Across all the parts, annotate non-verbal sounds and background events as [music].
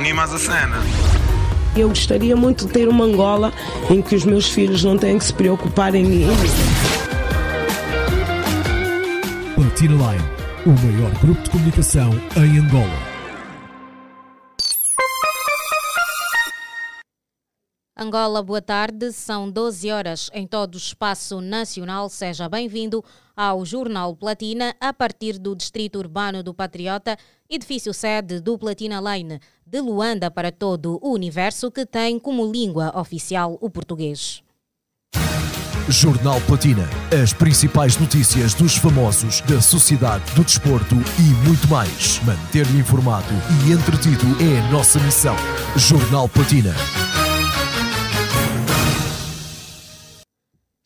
unimas a cena. Eu gostaria muito de ter uma Angola em que os meus filhos não têm que se preocupar em mim. Platina Line, o maior grupo de comunicação em Angola. Angola, boa tarde. São 12 horas em todo o espaço nacional. Seja bem-vindo ao Jornal Platina, a partir do Distrito Urbano do Patriota, edifício sede do Platina Line, de Luanda para todo o universo, que tem como língua oficial o português. Jornal Platina. As principais notícias dos famosos, da sociedade, do desporto e muito mais. Manter-lhe informado e entretido é a nossa missão. Jornal Platina.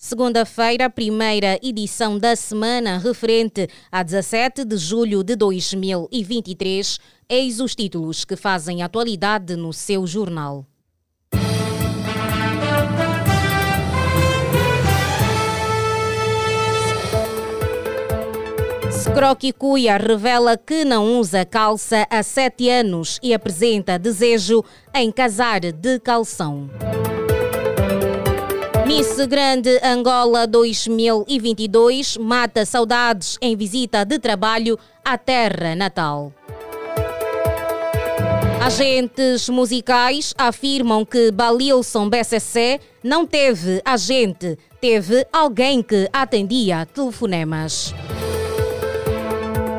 Segunda-feira, primeira edição da semana referente a 17 de julho de 2023. Eis os títulos que fazem atualidade no seu jornal. Scroqui Cuia revela que não usa calça há sete anos e apresenta desejo em casar de calção. Miss Grande Angola 2022 mata saudades em visita de trabalho à terra natal. Agentes musicais afirmam que Balilson BCC não teve agente, teve alguém que atendia telefonemas.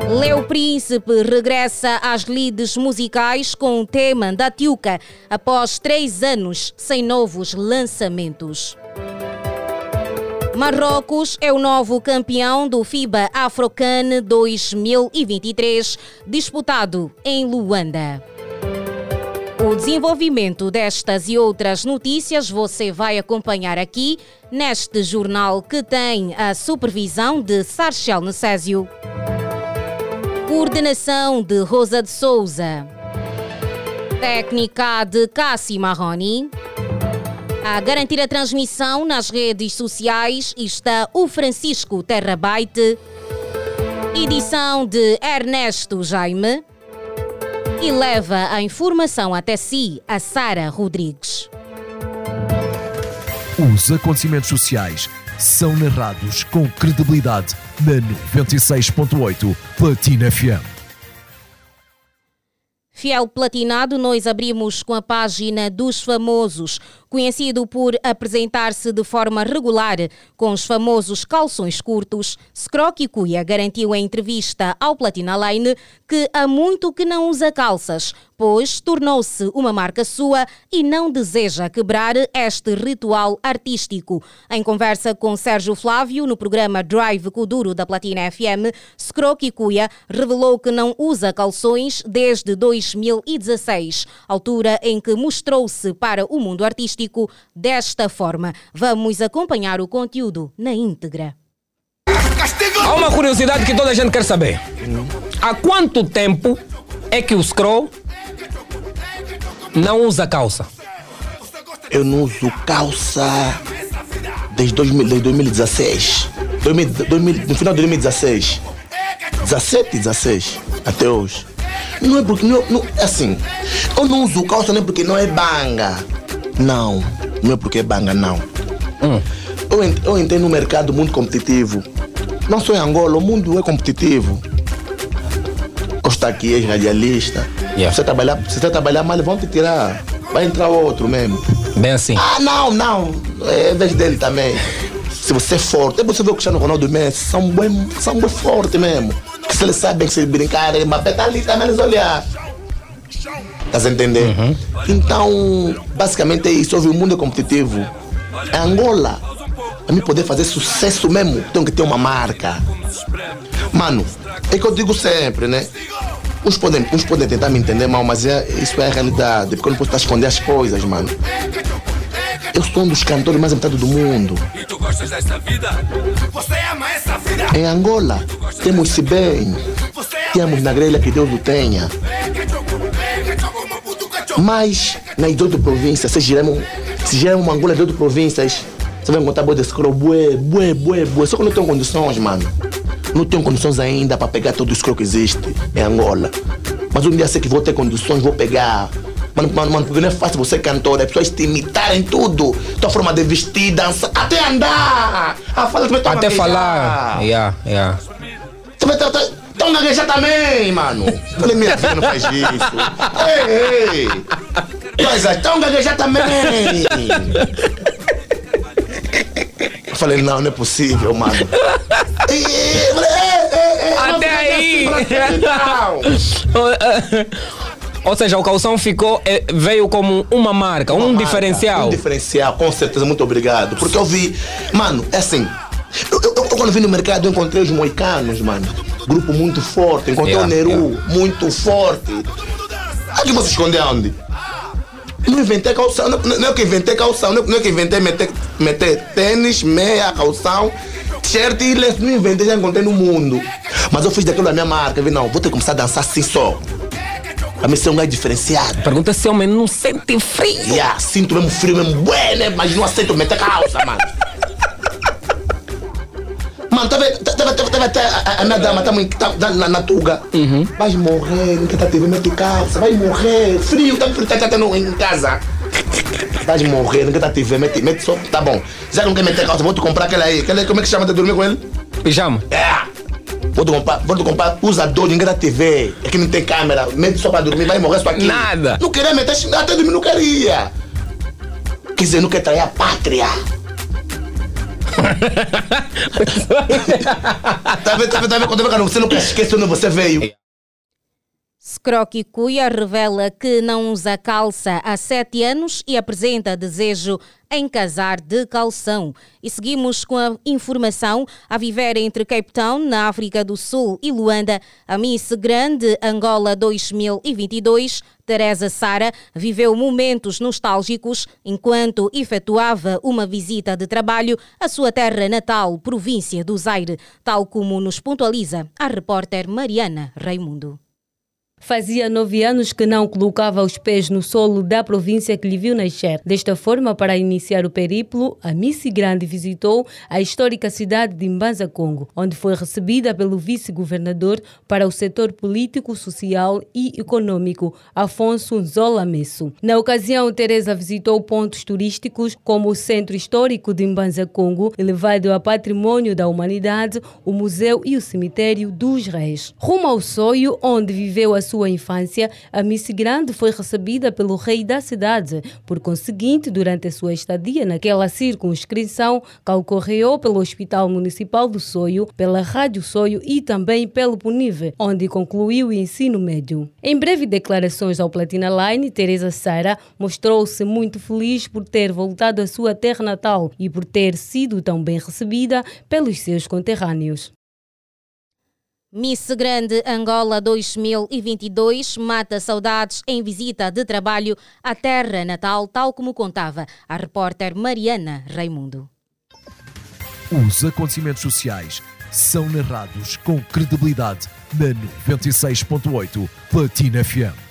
Leo Príncipe regressa às lides musicais com o tema da Tiuca após três anos sem novos lançamentos. Marrocos é o novo campeão do FIBA Afrocan 2023, disputado em Luanda. O desenvolvimento destas e outras notícias você vai acompanhar aqui neste jornal que tem a supervisão de Sarchel Necésio. Coordenação de Rosa de Souza. Técnica de Cassi Marroni. A garantir a transmissão nas redes sociais está o Francisco Terrabaite. Edição de Ernesto Jaime. E leva a informação até si a Sara Rodrigues. Os acontecimentos sociais são narrados com credibilidade na 96.8 Platina FM. Fiel Platinado, nós abrimos com a página dos famosos, conhecido por apresentar-se de forma regular com os famosos calções curtos. Scroqui Cuia garantiu em entrevista ao Platina Line que há muito que não usa calças, pois tornou-se uma marca sua e não deseja quebrar este ritual artístico. Em conversa com Sérgio Flávio no programa Drive Kuduro da Platina FM, Scroqui Cuia revelou que não usa calções desde 2016, altura em que mostrou-se para o mundo artístico desta forma. Vamos acompanhar o conteúdo na íntegra. Há uma curiosidade que toda a gente quer saber. Há quanto tempo é que o Scroll não usa calça? Eu não uso calça desde 2000, desde 2016. 2000, 2000, no final de 2016. 17, 16, até hoje. Não é porque. Não, não, é assim, eu não uso calça nem porque não é banga. Não, não é porque é banga, não. Hum. Eu, ent- eu entrei no mercado muito competitivo. Não só em Angola, o mundo é competitivo. Costa aqui, és radialista. Yeah. Se, você trabalhar, se você trabalhar mal, vão te tirar. Vai entrar outro mesmo. Bem assim. Ah, não, não. É vez dele também. Se você é forte, é você ver o Cristiano Ronaldo Messi, são bem, são bem fortes mesmo. Que se eles sabem que se brincar, ele tá ali também, eles olhar. Estás a entender? Então, basicamente é isso. O mundo é competitivo. É Angola. Para mim poder fazer sucesso mesmo, tem que ter uma marca. Mano, é que eu digo sempre, né? Uns podem, uns podem tentar me entender mal, mas é, isso é a realidade. Porque eu não posso estar a esconder as coisas, mano. Eu sou um dos cantores mais amitados do mundo. Em Angola, temos-se bem. Temos na grelha que Deus o tenha. Mas nas outras províncias, se giramos, se giramos Angola de outras províncias, você vai encontrar boi de escuro, bué, bué, bué, bué. Só que eu não tenho condições, mano. Não tenho condições ainda para pegar todo o escuro que existe em Angola. Mas um dia sei que vou ter condições, vou pegar. Mano, mano, mano, porque não é fácil você cantor, as pessoas te imitarem tudo. Tua forma de vestir, dançar, até andar. Ah, fala Até falar. Yeah, yeah. Um gaguejar também, mano. Falei, minha filha não faz isso. Ei, ei. Mas tá um gaguejar também. Eu falei, não, não é possível, mano. E, e, falei, ei, ei, ei, Até não, aí. assim, não. Ou seja, o calção ficou, eh, veio como uma marca, um Uma diferencial. marca, Um diferencial, com certeza, muito obrigado. Porque eu vi, mano, é assim. Eu, eu- eu quando vim no mercado eu encontrei os moicanos, mano. Grupo muito forte. Encontrei Yeah, o Neru, yeah. muito forte. Aqui você esconde aonde? Não inventei calção, não, não é que inventei calção, não, não é que inventei meter, meter tênis, meia, calção, t-shirt e lenço. Não inventei, já encontrei no mundo. Mas eu fiz daquilo a minha marca. Vi, não, vou ter que começar a dançar assim só. A mim ser um gajo diferenciado. Pergunta se homem não sente frio. Yeah, sinto mesmo frio, mesmo bué, né? Mas não aceito meter calça, mano. Mano, tá vendo? Tá, tá, tá, tá, tá, a, minha dama tá, tá, tá na, na tuga. Vai morrer, não quer tá TV, mete calça, vai morrer. Frio, tá frio, tá, tá, tá no, em casa. Vai morrer, não quer tá TV, mete, mete só. Tá bom. Já não quer meter calça, vou te comprar aquela aí. Aquela aí, como é que chama de dormir com ele? Pijama. É. Vou te comprar, vou te comprar usador, ninguém da TV. Aqui não tem câmera, mete só pra dormir, vai morrer só aqui. Nada. Não queria meter, até dormir não queria. Quer dizer, não quer trair a pátria. Tá vendo, tá vendo, tá vendo? Eu você nunca esquece onde você veio. Scroqui Cuia revela que não usa calça há sete anos e apresenta desejo em casar de calção. E seguimos com a informação a viver entre Cape Town, na África do Sul, e Luanda. A Miss Grande Angola 2022, Teresa Sara, viveu momentos nostálgicos enquanto efetuava uma visita de trabalho à sua terra natal, província do Zaire, tal como nos pontualiza a repórter Mariana Raimundo. Fazia nove anos que não colocava os pés no solo da província que lhe viu nascer. Desta forma, para iniciar o periplo, a Missy Grande visitou a histórica cidade de Mbanza, Congo, onde foi recebida pelo vice-governador para o setor político, social e econômico, Afonso Nzola Messo. Na ocasião, Teresa visitou pontos turísticos como o Centro Histórico de Mbanza, Congo, elevado a patrimônio da humanidade, o Museu e o Cemitério dos Reis. Rumo ao Soio, onde viveu a sua infância, a Miss Grande foi recebida pelo rei da cidade. Por conseguinte, durante a sua estadia naquela circunscrição, que ocorreu pelo Hospital Municipal do Soio, pela Rádio Soio e também pelo Punive, onde concluiu o ensino médio. Em breve declarações ao Platina Line, Teresa Sara mostrou-se muito feliz por ter voltado à sua terra natal e por ter sido tão bem recebida pelos seus conterrâneos. Miss Grande Angola 2022 mata saudades em visita de trabalho à terra natal, tal como contava a repórter Mariana Raimundo. Os acontecimentos sociais são narrados com credibilidade na 96.8 Platina FM.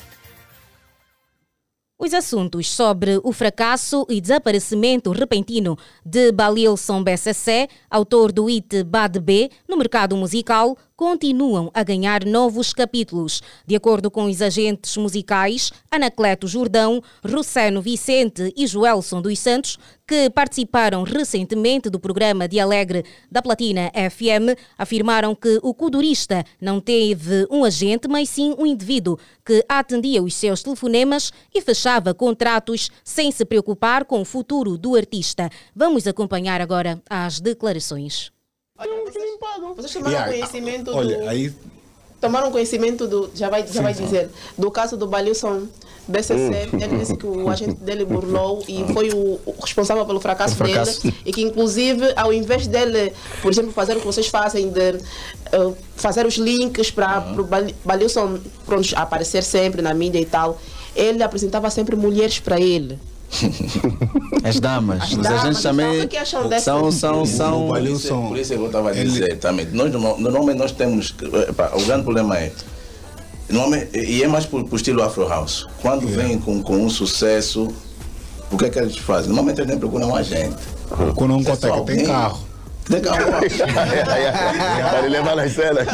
Os assuntos sobre o fracasso e desaparecimento repentino de Balilson BCC, autor do hit Bad B, no mercado musical, continuam a ganhar novos capítulos. De acordo com os agentes musicais Anacleto Jordão, Russeno Vicente e Joelson dos Santos, que participaram recentemente do programa de Alegre da Platina FM, afirmaram que o codurista não teve um agente, mas sim um indivíduo que atendia os seus telefonemas e fechava contratos sem se preocupar com o futuro do artista. Vamos acompanhar agora as declarações. Vocês tomaram Yeah, conhecimento Olha, do. aí Tomaram conhecimento do. Já vai, já vai dizer. Do caso do Balilson BCC. Ele disse que o [laughs] agente dele burlou e foi o, o responsável pelo fracasso, fracasso. dele. E que, inclusive, ao invés dele, por exemplo, fazer o que vocês fazem, de eh, fazer os links para o Balilson pronto, aparecer sempre na mídia e tal, ele apresentava sempre mulheres para ele. As damas, As os damas, agentes então, também são, são, são, Por isso, por isso é que eu estava a Ele- dizer também. Nós, normal- normalmente nós temos. o grande problema é. Normalmente, e é mais por, por estilo Afro House. Quando vem com, com um sucesso, o que é que eles fazem? Normalmente eles nem procuram um agente. quando não É consegue, tem carro. Tem carro. Para levar nas cenas.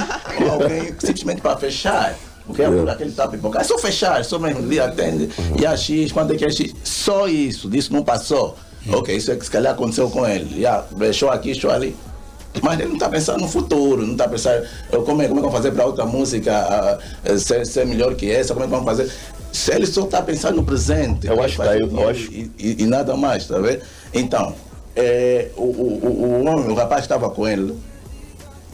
alguém simplesmente para fechar. Porque é. aquele tá pipoca. É só fechar, só mesmo ali atende. E a X, quanto é que é X? Só isso, disso não passou. Ok, isso é que se calhar aconteceu com ele. Yeah, deixou aqui, deixou ali. Mas ele não está pensando no futuro, não está pensando eu, como, é, como é que vamos fazer para outra música uh, ser, ser melhor que essa, como é que vamos fazer. Se ele só está pensando no presente, eu acho que eu, eu acho. E, e, e, nada mais, tá vendo? Então, é, o, o, o homem, o rapaz estava com ele,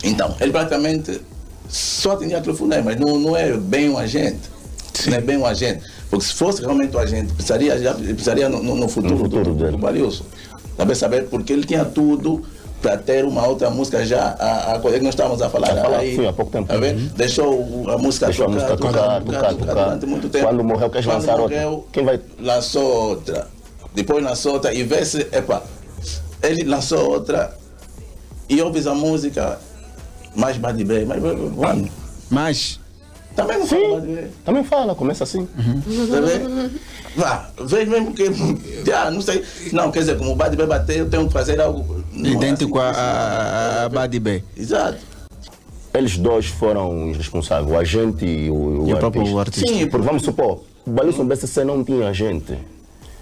então, ele praticamente só atendia telefone, mas não, não é bem um agente. Sim. Não é bem um agente. Porque se fosse realmente um agente, precisaria, já, precisaria no, no futuro, no futuro do, do, do Saber saber, porque ele tinha tudo para ter uma outra música já, a, a coisa que nós estávamos a falar, falar aí, sim, há pouco tempo. Tá uhum. Deixou a música Deixou tocar, a música tocar, tocar, tocar, tocar, durante muito tempo. Quando morreu, quer lançar morreu, outra? Quem vai? Lançou outra. Depois lançou outra e vê se, epa, ele lançou outra e ouves a música mais Bad Bay, mas quando? Mais? Também não fala Também fala, começa assim. Uhum. Vá, vejo mesmo que. [laughs] Ah, não sei. Não, quer dizer, como o Bad Bay bater, eu tenho que fazer algo. Idêntico assim, a, a, a Bad Bay. Exato. Eles dois foram os responsáveis, o agente e o, o, e o próprio artista. Sim, porque vamos supor, o Balisson BCC não tinha agente.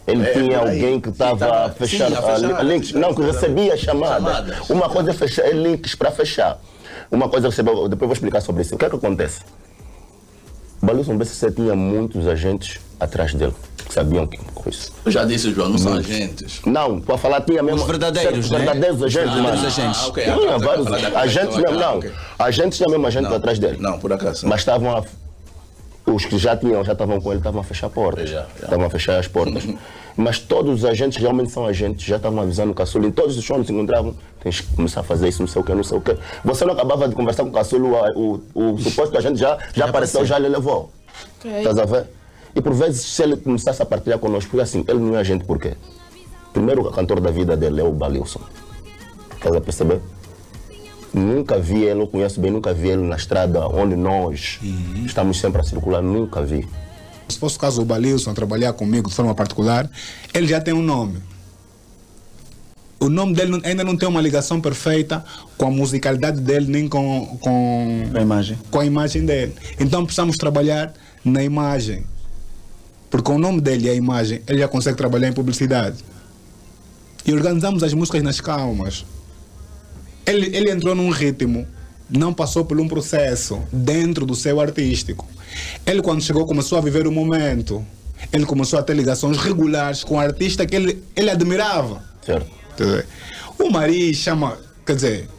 Ele é, tinha alguém que estava a fechar, sim, a fechar links, não, que recebia a chamada. Uma coisa é fechar, é links para fechar. Uma coisa recebeu, depois vou explicar sobre isso. O que é que acontece? O Balilson BCC tinha muitos agentes atrás dele que sabiam que coisa. Eu já disse, João, não são agentes. Não, para falar tinha mesmo. Os verdadeiros, né? Verdadeiros agentes, ah, mas. agentes. Ah, okay. Tinha vários agentes mesmo, não. Agentes tinha mesmo agente atrás dele. Não, por acaso. Mas estavam a os que já tinham, já estavam com ele, estavam a fechar portas. Já, já. Estavam a fechar as portas. [laughs] Mas todos os agentes realmente são agentes, já estavam avisando o Caçulo. Em todos os shows se encontravam, tens que começar a fazer isso, não sei o que, não sei o que. Você não acabava de conversar com o Caçulo, o, o, o suposto agente já, já, já apareceu, já lhe levou. Okay. Estás a ver? E por vezes, se ele começasse a partilhar connosco, porque assim, ele não é agente por quê? Primeiro, o cantor da vida dele é o Balilson. Estás a perceber? Nunca vi ele, eu conheço bem, nunca vi ele na estrada onde nós uhum. estamos sempre a circular, nunca vi. Se fosse o caso do Balilson trabalhar comigo de forma particular, ele já tem um nome. O nome dele ainda não tem uma ligação perfeita com a musicalidade dele, nem com, com, a, imagem. com a imagem dele. Então precisamos trabalhar na imagem. Porque com o nome dele e a imagem, ele já consegue trabalhar em publicidade. E organizamos as músicas nas calmas. Ele, ele entrou num ritmo, não passou por um processo dentro do seu artístico. Ele, quando chegou, começou a viver o momento. Ele começou a ter ligações regulares com o artista que ele, ele admirava. Certo. O Mari chama, quer dizer,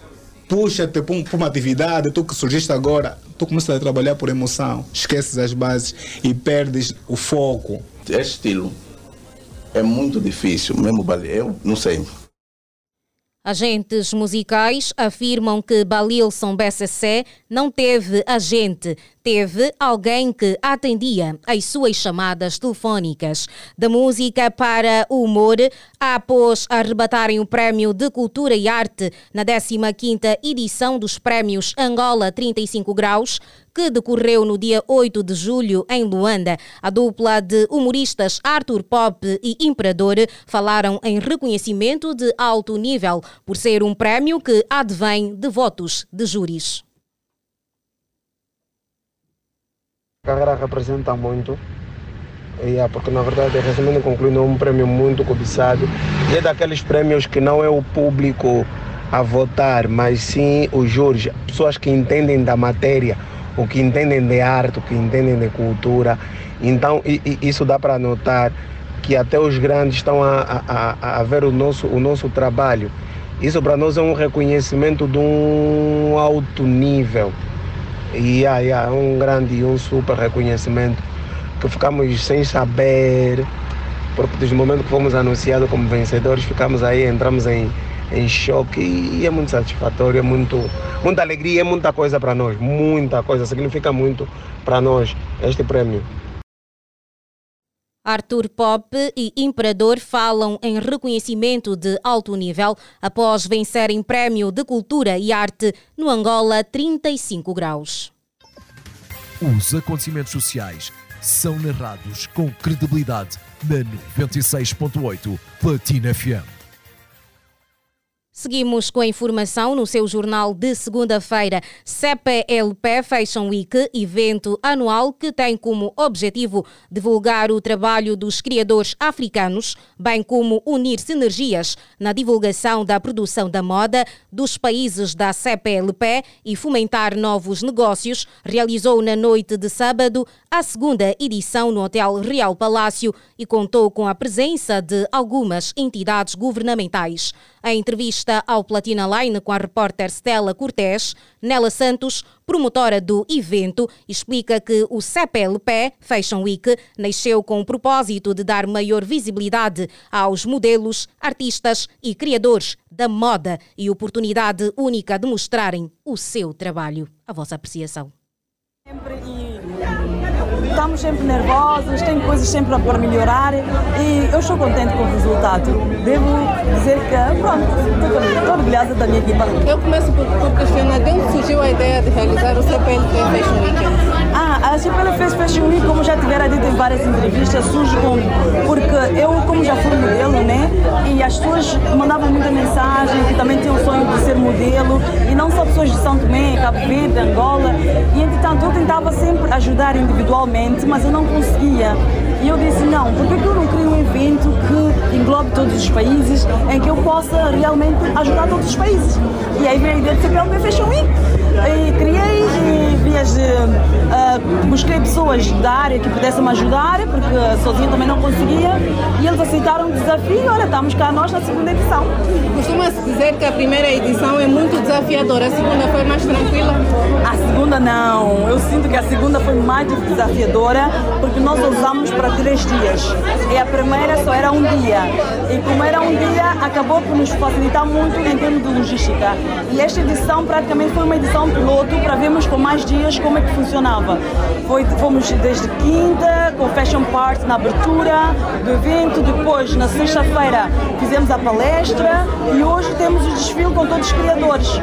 puxa-te para uma atividade, tu que surgiste agora, tu começas a trabalhar por emoção, esqueces as bases e perdes o foco. Esse estilo é muito difícil, mesmo eu não sei. Agentes musicais afirmam que Balilson BCC não teve agente, teve alguém que atendia às suas chamadas telefónicas. Da música para o humor, após arrebatarem o Prémio de Cultura e Arte na 15ª edição dos Prémios Angola 35 Graus, que decorreu no dia 8 de julho em Luanda. A dupla de humoristas Arthur Pop e Imperador falaram em reconhecimento de alto nível por ser um prémio que advém de votos de júris. Carreira representa muito. Yeah, porque na verdade, resumindo e concluindo, é um prêmio muito cobiçado. E é daqueles prêmios que não é o público a votar, mas sim os júris, pessoas que entendem da matéria, o que entendem de arte, o que entendem de cultura. Então, e, e isso dá para notar que até os grandes estão a, a, a ver o nosso, o nosso trabalho. Isso para nós é um reconhecimento de um alto nível. E yeah, um grande e um super reconhecimento que ficamos sem saber, porque desde o momento que fomos anunciados como vencedores, ficamos aí, entramos em, em choque e é muito satisfatório, é muito, muita alegria, é muita coisa para nós, muita coisa, significa muito para nós este prémio. Arthur Pop e Imperador falam em reconhecimento de alto nível após vencerem prémio de cultura e arte no Angola 35 graus. Os acontecimentos sociais são narrados com credibilidade na 96.8 Platina FM. Seguimos com a informação no seu jornal de segunda-feira. CPLP Fashion Week, evento anual que tem como objetivo divulgar o trabalho dos criadores africanos, bem como unir sinergias na divulgação da produção da moda dos países da CPLP e fomentar novos negócios, realizou na noite de sábado a segunda edição no Hotel Real Palácio e contou com a presença de algumas entidades governamentais. A entrevista ao Platina Line com a repórter Stella Cortés, Nela Santos, promotora do evento, explica que o CPLP Fashion Week nasceu com o propósito de dar maior visibilidade aos modelos, artistas e criadores da moda e oportunidade única de mostrarem o seu trabalho. A vossa apreciação. Estamos sempre nervosos, tem coisas sempre para melhorar e eu estou contente com o resultado. Devo dizer que, pronto, estou orgulhosa da minha equipa. Eu começo por, por questionar de onde surgiu a ideia de realizar o CPLP Fashion Week? Ah, a CPLP Fashion Week, como já tiveram dito em várias entrevistas, surge com, porque eu, como já fui modelo, né? E as pessoas mandavam muita mensagem que também tinham o sonho de ser modelo e não só pessoas de São Tomé, Cabo Verde, Angola. E, entretanto, eu tentava sempre ajudar individualmente mas eu não conseguia. E eu disse, não, por que eu não crio um evento que englobe todos os países, em que eu possa realmente ajudar todos os países? E aí veio a ideia de CPLP Fashion Week. E criei e vias, uh, busquei pessoas da área que pudessem me ajudar, porque sozinho também não conseguia, e eles aceitaram o desafio e olha, estamos cá nós na segunda edição. Costuma-se dizer que a primeira edição é muito desafiadora, a segunda foi mais tranquila? A segunda não, eu sinto que a segunda foi mais desafiadora, porque nós usamos para três dias, e a primeira só era um dia, e como era um dia, acabou por nos facilitar muito em termos de logística, e esta edição praticamente foi uma edição piloto para vermos com mais dias como é que funcionava. Foi, fomos desde quinta, com Fashion Party na abertura do evento, depois na sexta-feira fizemos a palestra e hoje temos o desfile com todos os criadores.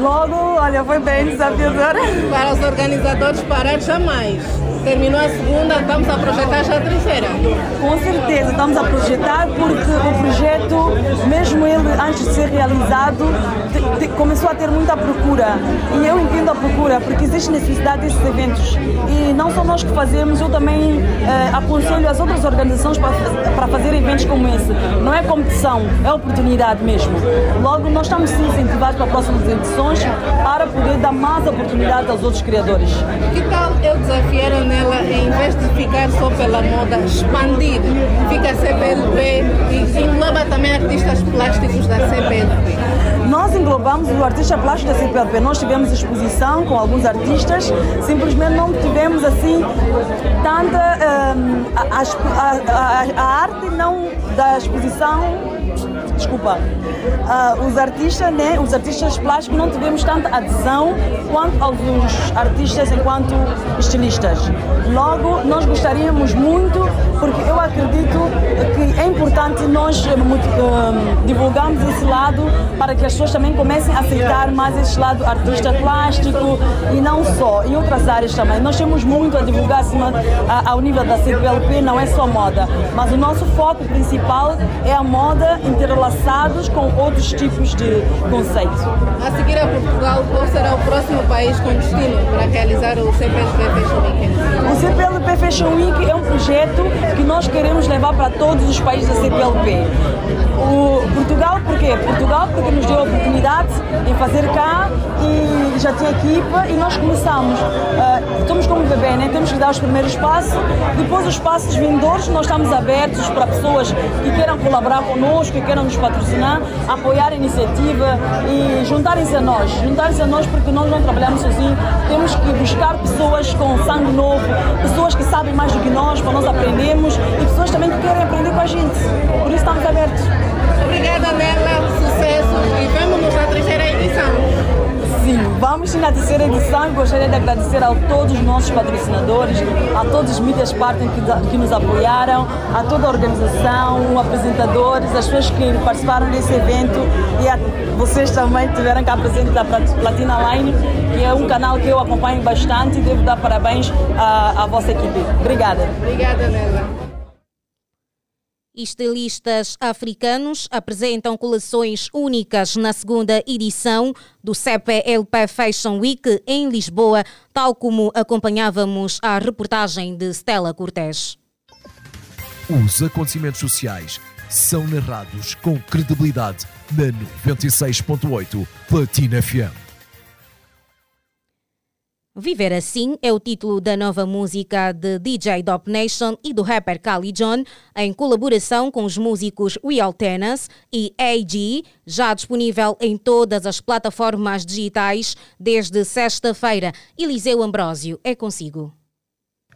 Logo, olha, foi bem desafiador. Para os organizadores parar jamais. Terminou a segunda, estamos a projetar já a terceira. Com certeza, estamos a projetar porque o projeto, mesmo ele antes de ser realizado, de, de, começou a ter muita procura. E eu entendo a procura porque existe necessidade desses eventos. E não só nós que fazemos, eu também eh, aconselho as outras organizações para, para fazer eventos como esse. Não é competição, é oportunidade mesmo. Logo, nós estamos sim incentivados para próximas edições para poder dar mais oportunidade aos outros criadores. Que tal eu desafiar a nela, em vez de ficar só pela moda, expandir, fica a CPLP e engloba também artistas plásticos da CPLP? Nós englobamos o artista plástico da CPLP. Nós tivemos exposição com alguns artistas, simplesmente não tivemos assim tanta. Um, a, a, a, a arte não da exposição desculpa, uh, os artistas, né, os artistas plásticos não tivemos tanta adesão quanto aos artistas enquanto estilistas. Logo, nós gostaríamos muito, porque eu acredito que é importante nós uh, divulgarmos esse lado para que as pessoas também comecem a aceitar mais esse lado artista plástico e não só, em outras áreas também. Nós temos muito a divulgar acima, a, ao nível da CPLP, não é só moda, mas o nosso foco principal é a moda interrelacionada entrelaçados com outros tipos de conceitos. A seguir a Portugal, qual será o próximo país com destino para realizar o CPLP Fashion Week? O CPLP Fashion Week é um projeto que nós queremos levar para todos os países da CPLP. O Portugal, por quê? Portugal porque nos deu a oportunidade em fazer cá e já tinha equipa e nós começamos. Uh, estamos como bebê, né? temos que dar os primeiros passos. Depois os passos vindores, nós estamos abertos para pessoas que queiram colaborar conosco, que queiram nos patrocinar, apoiar a iniciativa e juntarem-se a nós. Juntarem-se a nós porque nós não trabalhamos sozinhos, temos que buscar pessoas com sangue novo, pessoas que sabem mais do que nós, para nós aprendermos e pessoas também que querem aprender com a gente. Por isso estamos abertos. Obrigada, Nela. Sucesso e vemos-nos na terceira edição. Sim, vamos na terceira edição e gostaria de agradecer a todos os nossos patrocinadores, a todos os mídias partners que, que nos apoiaram, a toda a organização, apresentadores, as pessoas que participaram desse evento e a vocês também tiveram cá presente da Platina Line, que é um canal que eu acompanho bastante e devo dar parabéns à, à vossa equipe. Obrigada. Obrigada, Nela. Estilistas africanos apresentam coleções únicas na segunda edição do CPLP Fashion Week em Lisboa, tal como acompanhávamos a reportagem de Stella Cortés. Os acontecimentos sociais são narrados com credibilidade na 96.8 Platina FM. Viver Assim é o título da nova música de DJ Dop Nation e do rapper Kali John, em colaboração com os músicos Real Tennis e AG, já disponível em todas as plataformas digitais desde sexta-feira. Eliseu Ambrósio é consigo.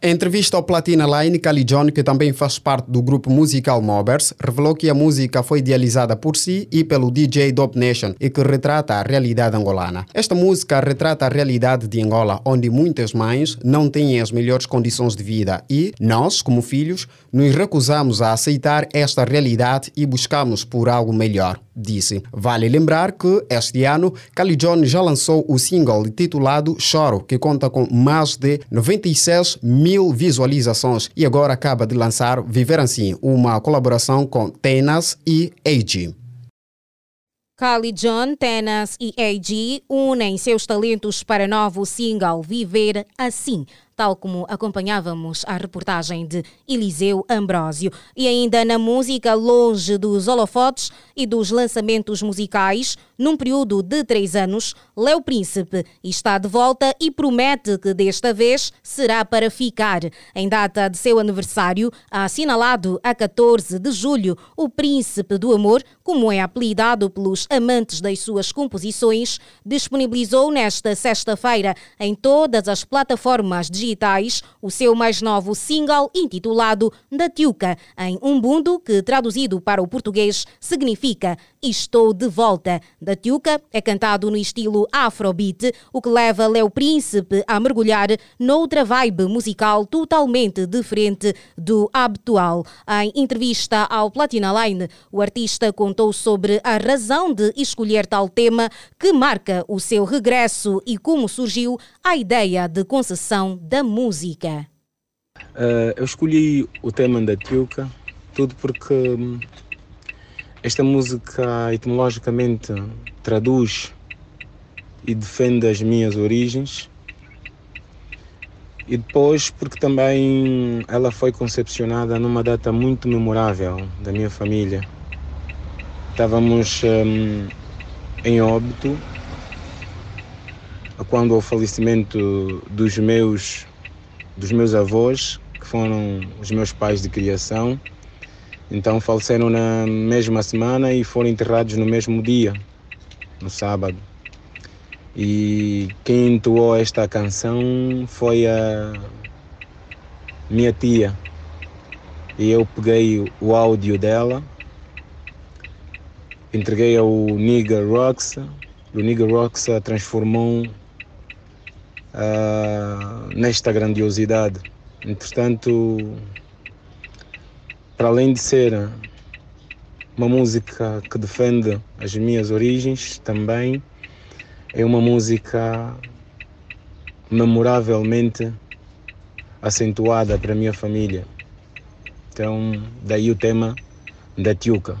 Em entrevista ao Platina Line, Cali John, que também faz parte do grupo musical Mobbers, revelou que a música foi idealizada por si e pelo DJ Dope Nation e que retrata a realidade angolana. Esta música retrata a realidade de Angola, onde muitas mães não têm as melhores condições de vida e nós, como filhos, nos recusamos a aceitar esta realidade e buscamos por algo melhor disse. Vale lembrar que este ano Cali John já lançou o single titulado Choro, que conta com mais de 96 mil visualizações e agora acaba de lançar Viver Assim, uma colaboração com Tenas e AG. Kali John, Tenas e AG unem seus talentos para novo single Viver Assim tal como acompanhávamos a reportagem de Eliseu Ambrósio. E ainda na música, longe dos holofotes e dos lançamentos musicais, num período de três anos, Léo Príncipe está de volta e promete que desta vez será para ficar. Em data de seu aniversário, assinalado a 14 de julho, o Príncipe do Amor, como é apelidado pelos amantes das suas composições, disponibilizou nesta sexta-feira em todas as plataformas digitais digitais o seu mais novo single intitulado Da Tiuca, em Umbundo, que traduzido para o português significa Estou de volta. Da Tiuca é cantado no estilo Afrobeat, o que leva Léo Príncipe a mergulhar noutra vibe musical totalmente diferente do habitual. Em entrevista ao Platina Line, o artista contou sobre a razão de escolher tal tema que marca o seu regresso e como surgiu a ideia de concessão da música? Uh, eu escolhi o tema da Tiuca, tudo porque hum, esta música etimologicamente traduz e defende as minhas origens. E depois porque também ela foi concepcionada numa data muito memorável da minha família. Estávamos um, em óbito quando o falecimento dos meus dos meus avós, que foram os meus pais de criação. Então faleceram na mesma semana e foram enterrados no mesmo dia, no sábado. E quem entoou esta canção foi a minha tia. E eu peguei o áudio dela, entreguei ao Nigga Rocks, o Nigga Rocks a transformou uh, nesta grandiosidade. Entretanto, para além de ser uma música que defende as minhas origens, também é uma música memoravelmente acentuada para a minha família. Então, daí o tema da Tiuca.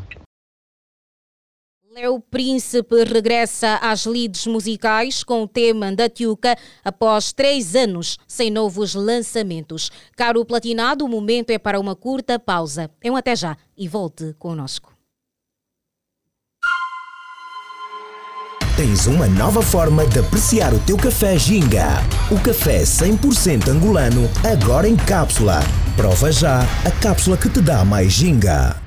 Príncipe regressa às lides musicais com o tema da Tiuca após três anos sem novos lançamentos. Caro Platinado, o momento é para uma curta pausa. É um até já e volte conosco. Tens uma nova forma de apreciar o teu café Ginga. O café 100% angolano, agora em cápsula. Prova já a cápsula que te dá mais Ginga.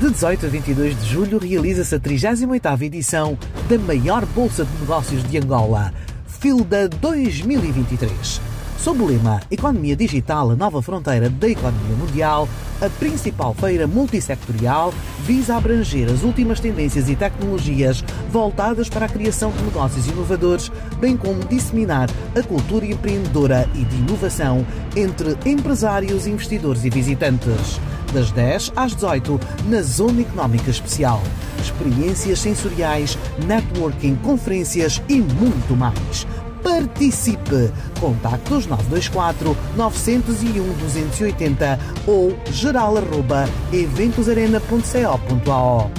De 18 a 22 de julho realiza-se a 38ª edição da maior Bolsa de Negócios de Angola, FILDA 2023. Sob o lema Economia Digital, a nova fronteira da economia mundial, a principal feira multissectorial visa abranger as últimas tendências e tecnologias voltadas para a criação de negócios inovadores, bem como disseminar a cultura empreendedora e de inovação entre empresários, investidores e visitantes das 10 às 18, na Zona Económica Especial. Experiências sensoriais, networking, conferências e muito mais. Participe! Contactos 924 901 280 ou geral.eventosarena.co.ao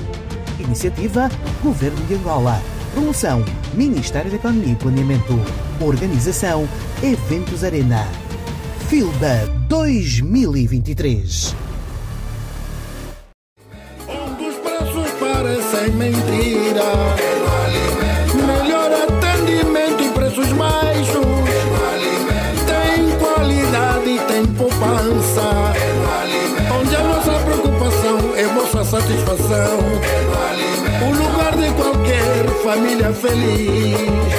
Iniciativa Governo de Angola. Promoção Ministério da Economia e Planeamento. Organização Eventos Arena. Filda 2023. Onde os preços parecem mentira. Família feliz.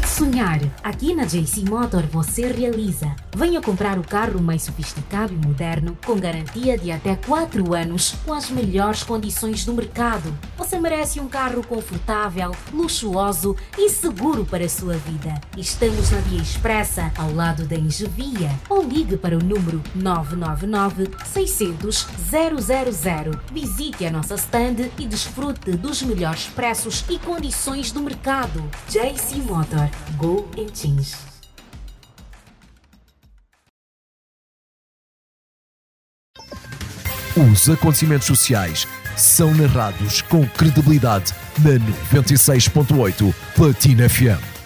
De sonhar! Aqui na JC Motor você realiza. Venha comprar o carro mais sofisticado e moderno, com garantia de até 4 anos, com as melhores condições do mercado. Você merece um carro confortável, luxuoso e seguro para a sua vida. Estamos na Via Expressa, ao lado da Engevia. Ou ligue para o número 999 600 000. Visite a nossa stand e desfrute dos melhores preços e condições do mercado. JC Motor. Go and change. Os acontecimentos sociais são narrados com credibilidade na 96.8 Platina FM.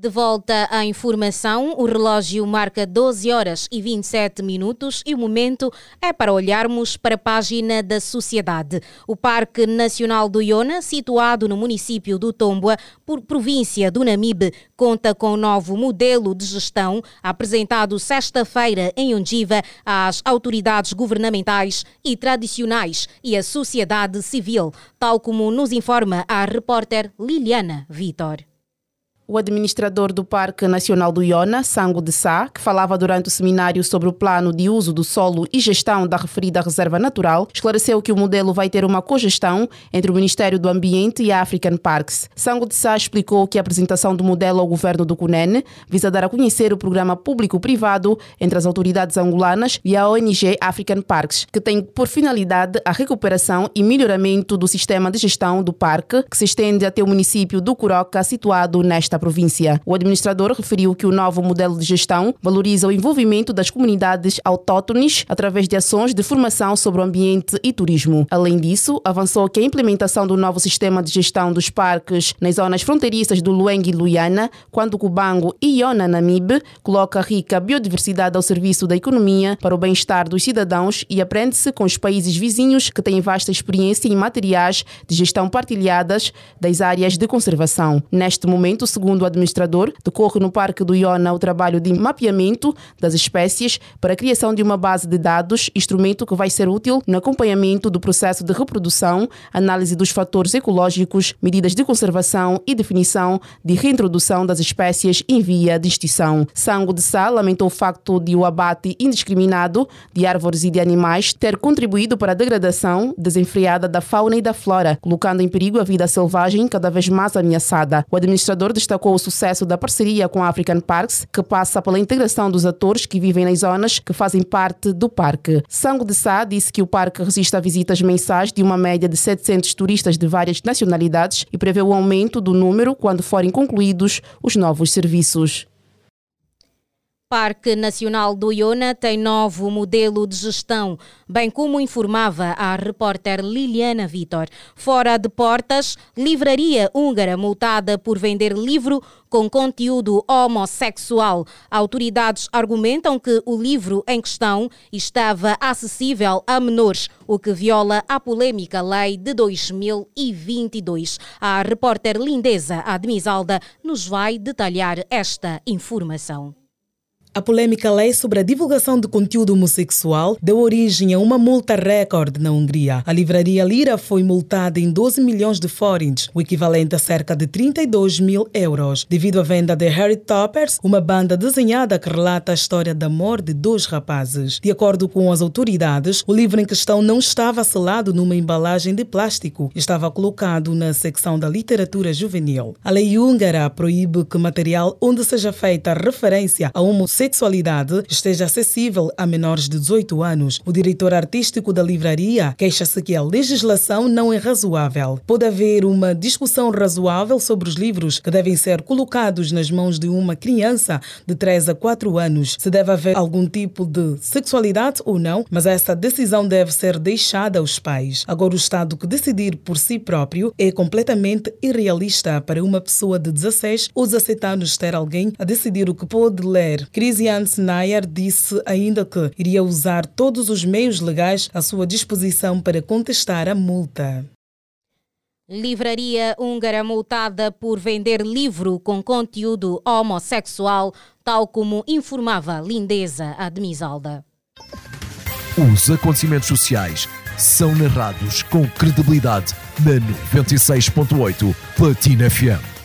De volta à informação, o relógio marca 12 horas e 27 minutos e o momento é para olharmos para a página da sociedade. O Parque Nacional do Iona, situado no município do Tomboa, por província do Namibe, conta com um novo modelo de gestão apresentado sexta-feira em Ondiva às autoridades governamentais e tradicionais e à sociedade civil, tal como nos informa a repórter Liliana Vitor. O administrador do Parque Nacional do Iona, Sango de Sá, que falava durante o seminário sobre o plano de uso do solo e gestão da referida reserva natural, esclareceu que o modelo vai ter uma cogestão entre o Ministério do Ambiente e a African Parks. Sango de Sá explicou que a apresentação do modelo ao governo do CUNEN visa dar a conhecer o programa público-privado entre as autoridades angolanas e a ONG African Parks, que tem por finalidade a recuperação e melhoramento do sistema de gestão do parque, que se estende até o município do Curoca, situado nesta província. O administrador referiu que o novo modelo de gestão valoriza o envolvimento das comunidades autóctones através de ações de formação sobre o ambiente e turismo. Além disso, avançou que a implementação do novo sistema de gestão dos parques nas zonas fronteiriças do Lueng e Luiana, quando Cubango e Iona Namibe, coloca rica biodiversidade ao serviço da economia para o bem-estar dos cidadãos e aprende-se com os países vizinhos que têm vasta experiência em materiais de gestão partilhadas das áreas de conservação. Neste momento, segundo Segundo o administrador, decorre no Parque do Iona o trabalho de mapeamento das espécies para a criação de uma base de dados, instrumento que vai ser útil no acompanhamento do processo de reprodução, análise dos fatores ecológicos, medidas de conservação e definição de reintrodução das espécies em via de extinção. Sango de Sá lamentou o facto de o abate indiscriminado de árvores e de animais ter contribuído para a degradação desenfreada da fauna e da flora, colocando em perigo a vida selvagem cada vez mais ameaçada. O administrador destacou destacou o sucesso da parceria com a African Parks, que passa pela integração dos atores que vivem nas zonas que fazem parte do parque. Sango de Sá disse que o parque resiste a visitas mensais de uma média de 700 turistas de várias nacionalidades e prevê o aumento do número quando forem concluídos os novos serviços. Parque Nacional do Iona tem novo modelo de gestão, bem como informava a repórter Liliana Vitor. Fora de portas, livraria húngara multada por vender livro com conteúdo homossexual. Autoridades argumentam que o livro em questão estava acessível a menores, o que viola a polêmica lei de 2022. A repórter lindesa Admisalda nos vai detalhar esta informação. A polêmica lei sobre a divulgação de conteúdo homossexual deu origem a uma multa recorde na Hungria. A livraria Lira foi multada em 12 milhões de forints, o equivalente a cerca de 32 mil euros, devido à venda de Harry Toppers, uma banda desenhada que relata a história de amor de dois rapazes. De acordo com as autoridades, o livro em questão não estava selado numa embalagem de plástico, estava colocado na secção da literatura juvenil. A lei húngara proíbe que material onde seja feita referência a homossexualidade sexualidade esteja acessível a menores de 18 anos. O diretor artístico da livraria queixa-se que a legislação não é razoável. Pode haver uma discussão razoável sobre os livros que devem ser colocados nas mãos de uma criança de 3 a 4 anos, se deve haver algum tipo de sexualidade ou não, mas essa decisão deve ser deixada aos pais. Agora, o Estado que decidir por si próprio é completamente irrealista para uma pessoa de 16 ou 17 anos ter alguém a decidir o que pode ler. Christian Nair disse ainda que iria usar todos os meios legais à sua disposição para contestar a multa. Livraria húngara multada por vender livro com conteúdo homossexual, tal como informava Lindeza Admisalda. Os acontecimentos sociais são narrados com credibilidade na 96.8 Platina FM.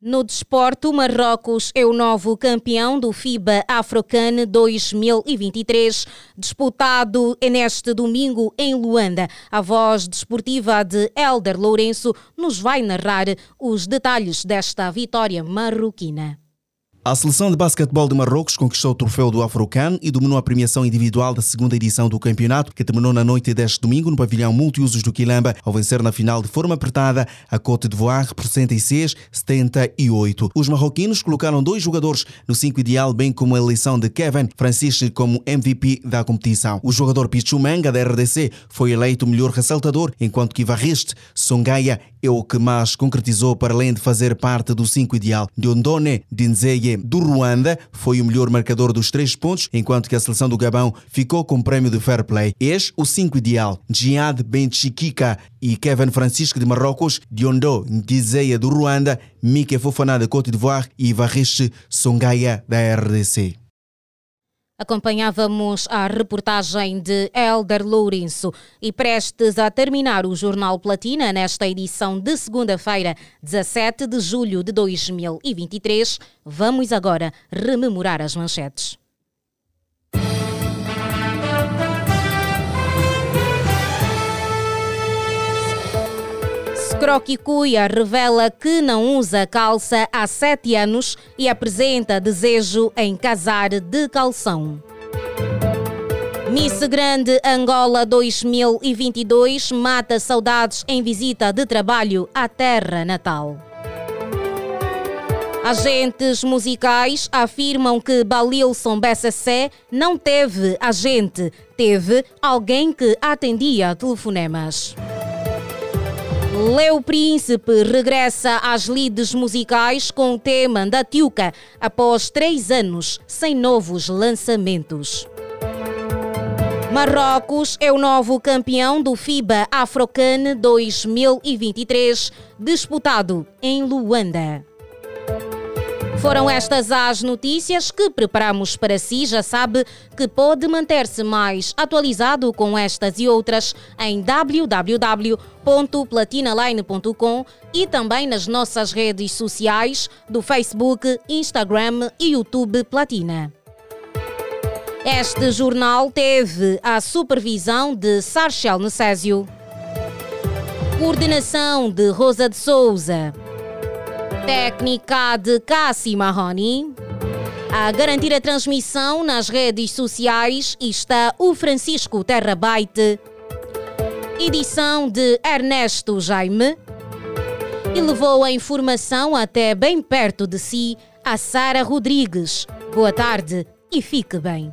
No desporto, Marrocos é o novo campeão do FIBA Afrocan 2023, disputado neste domingo em Luanda. A voz desportiva de Elder Lourenço nos vai narrar os detalhes desta vitória marroquina. A seleção de basquetebol de Marrocos conquistou o troféu do Afrocan e dominou a premiação individual da segunda edição do campeonato, que terminou na noite deste domingo no pavilhão multiusos do Quilamba, ao vencer na final de forma apertada a Côte d'Ivoire por 106-78. Os marroquinos colocaram dois jogadores no 5 ideal, bem como a eleição de Kevin Francisco como MVP da competição. O jogador Pichu Manga, da RDC, foi eleito o melhor ressaltador, enquanto que Ivariste Songaia é o que mais concretizou para além de fazer parte do 5 ideal. Diondone Dinzeye do Ruanda foi o melhor marcador dos três pontos, enquanto que a seleção do Gabão ficou com o prémio de fair play. Eis o 5 ideal. Djihad Ben Chikika e Kevin Francisco de Marrocos, Diondo Ngizeya do Ruanda, Mike Fofana da Côte d'Ivoire e Varish Songaia da RDC. Acompanhávamos a reportagem de Elder Lourenço e prestes a terminar o Jornal Platina nesta edição de segunda-feira, 17 de julho de 2023, vamos agora rememorar as manchetes. Croquicuia revela que não usa calça há sete anos e apresenta desejo em casar de calção. Miss Grande Angola 2022 mata saudades em visita de trabalho à terra natal. Agentes musicais afirmam que Balilson BCC não teve agente, teve alguém que atendia telefonemas. Leo Príncipe regressa às lides musicais com o tema da Tiuca após três anos sem novos lançamentos. Marrocos é o novo campeão do FIBA Afrocan 2023, disputado em Luanda. Foram estas as notícias que preparamos para si. Já sabe que pode manter-se mais atualizado com estas e outras em www.platinaline.com e também nas nossas redes sociais do Facebook, Instagram e YouTube Platina. Este jornal teve a supervisão de Sarchel Necésio, coordenação de Rosa de Souza técnica de Cassi Mahoney. A garantir a transmissão nas redes sociais está o Francisco Terrabaite. Edição de Ernesto Jaime. E levou a informação até bem perto de si a Sara Rodrigues. Boa tarde e fique bem.